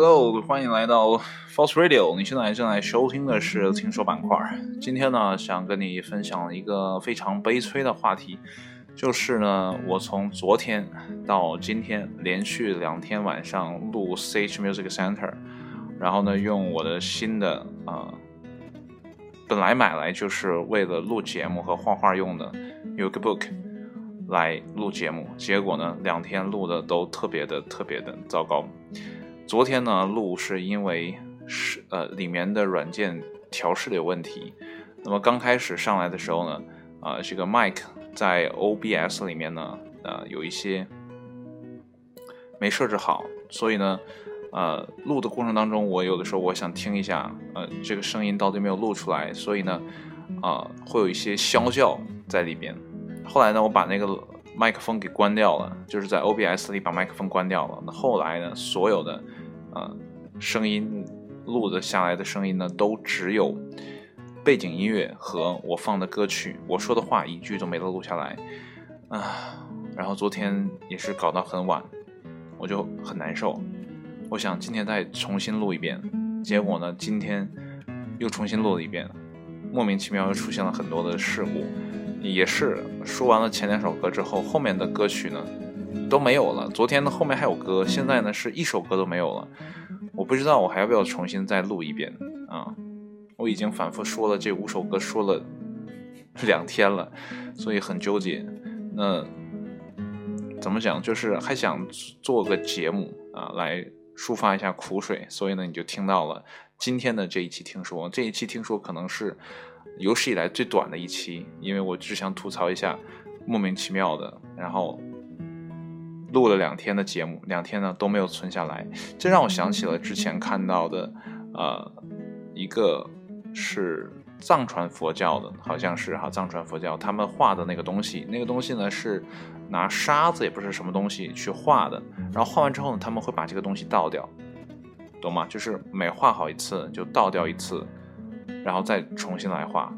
Hello，欢迎来到 False Radio。你现在正在收听的是听说板块。今天呢，想跟你分享一个非常悲催的话题，就是呢，我从昨天到今天连续两天晚上录 Sage Music Center，然后呢，用我的新的啊，本来买来就是为了录节目和画画用的 u k Book 来录节目，结果呢，两天录的都特别的特别的糟糕。昨天呢录是因为是呃里面的软件调试的有问题，那么刚开始上来的时候呢，啊这个 mic 在 OBS 里面呢呃有一些没设置好，所以呢呃录的过程当中，我有的时候我想听一下呃这个声音到底没有录出来，所以呢啊会有一些啸叫在里边。后来呢我把那个麦克风给关掉了，就是在 OBS 里把麦克风关掉了。那后来呢所有的呃，声音录的下来的声音呢，都只有背景音乐和我放的歌曲，我说的话一句都没录下来啊。然后昨天也是搞到很晚，我就很难受。我想今天再重新录一遍，结果呢，今天又重新录了一遍，莫名其妙又出现了很多的事故。也是说完了前两首歌之后，后面的歌曲呢？都没有了。昨天的后面还有歌，现在呢是一首歌都没有了。我不知道我还要不要重新再录一遍啊？我已经反复说了这五首歌，说了两天了，所以很纠结。那怎么讲？就是还想做个节目啊，来抒发一下苦水。所以呢，你就听到了今天的这一期听说。这一期听说可能是有史以来最短的一期，因为我只想吐槽一下莫名其妙的，然后。录了两天的节目，两天呢都没有存下来，这让我想起了之前看到的，呃，一个是藏传佛教的，好像是哈，藏传佛教他们画的那个东西，那个东西呢是拿沙子也不是什么东西去画的，然后画完之后呢，他们会把这个东西倒掉，懂吗？就是每画好一次就倒掉一次，然后再重新来画。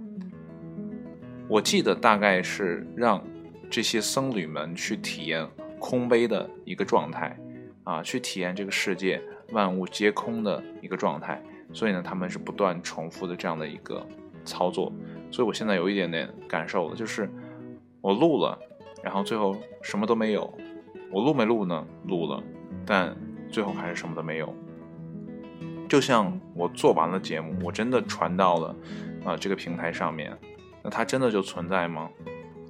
我记得大概是让这些僧侣们去体验。空杯的一个状态，啊，去体验这个世界万物皆空的一个状态。所以呢，他们是不断重复的这样的一个操作。所以我现在有一点点感受了，就是我录了，然后最后什么都没有。我录没录呢？录了，但最后还是什么都没有。就像我做完了节目，我真的传到了啊这个平台上面，那它真的就存在吗？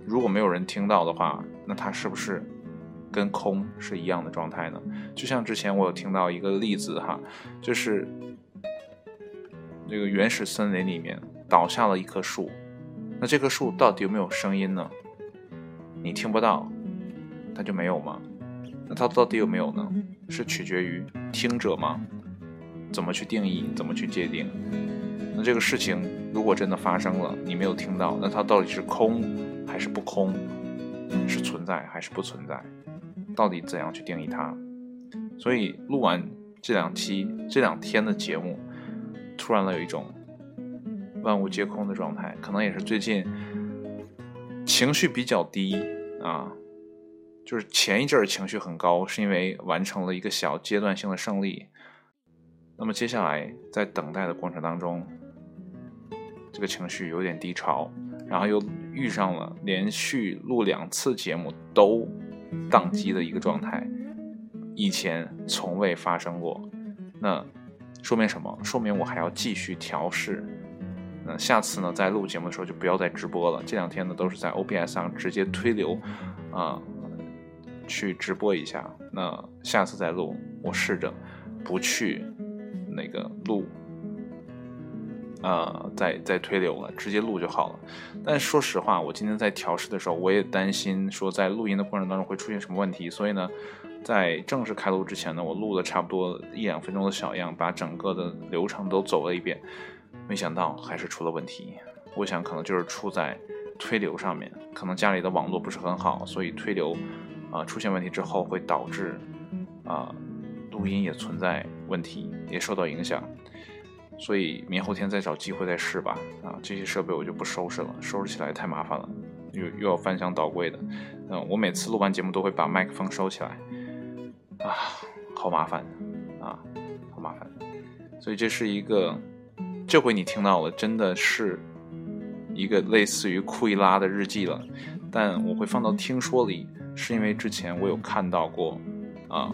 如果没有人听到的话，那它是不是？跟空是一样的状态呢，就像之前我有听到一个例子哈，就是这个原始森林里面倒下了一棵树，那这棵树到底有没有声音呢？你听不到，它就没有吗？那它到底有没有呢？是取决于听者吗？怎么去定义？怎么去界定？那这个事情如果真的发生了，你没有听到，那它到底是空还是不空？是存在还是不存在？到底怎样去定义它？所以录完这两期这两天的节目，突然了有一种万物皆空的状态，可能也是最近情绪比较低啊。就是前一阵儿情绪很高，是因为完成了一个小阶段性的胜利。那么接下来在等待的过程当中，这个情绪有点低潮，然后又遇上了连续录两次节目都。宕机的一个状态，以前从未发生过。那说明什么？说明我还要继续调试。那下次呢，在录节目的时候就不要再直播了。这两天呢，都是在 OBS 上直接推流啊，去直播一下。那下次再录，我试着不去那个录。呃，在在推流了，直接录就好了。但说实话，我今天在调试的时候，我也担心说在录音的过程当中会出现什么问题，所以呢，在正式开录之前呢，我录了差不多一两分钟的小样，把整个的流程都走了一遍，没想到还是出了问题。我想可能就是出在推流上面，可能家里的网络不是很好，所以推流啊出现问题之后会导致啊录音也存在问题，也受到影响。所以明后天再找机会再试吧。啊，这些设备我就不收拾了，收拾起来太麻烦了，又又要翻箱倒柜的。嗯，我每次录完节目都会把麦克风收起来，啊，好麻烦啊。好麻烦。所以这是一个，这回你听到了，真的是一个类似于库伊拉的日记了。但我会放到听说里，是因为之前我有看到过，啊，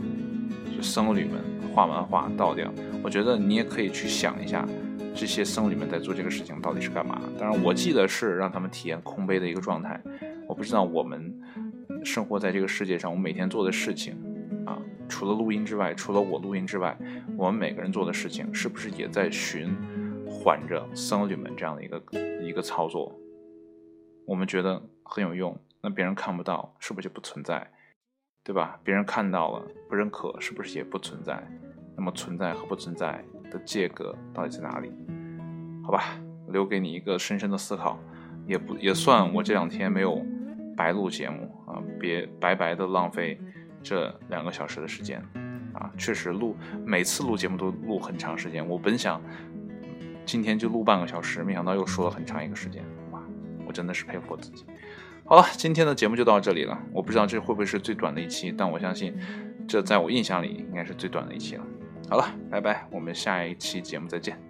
就僧侣们画完画倒掉。我觉得你也可以去想一下，这些僧侣们在做这个事情到底是干嘛？当然，我记得是让他们体验空杯的一个状态。我不知道我们生活在这个世界上，我每天做的事情啊。除了录音之外，除了我录音之外，我们每个人做的事情是不是也在循环着僧侣们这样的一个一个操作？我们觉得很有用，那别人看不到，是不是就不存在？对吧？别人看到了不认可，是不是也不存在？那么存在和不存在的界隔到底在哪里？好吧，留给你一个深深的思考，也不也算我这两天没有白录节目啊，别白白的浪费。这两个小时的时间，啊，确实录每次录节目都录很长时间。我本想今天就录半个小时，没想到又说了很长一个时间，哇，我真的是佩服我自己。好了，今天的节目就到这里了。我不知道这会不会是最短的一期，但我相信这在我印象里应该是最短的一期了。好了，拜拜，我们下一期节目再见。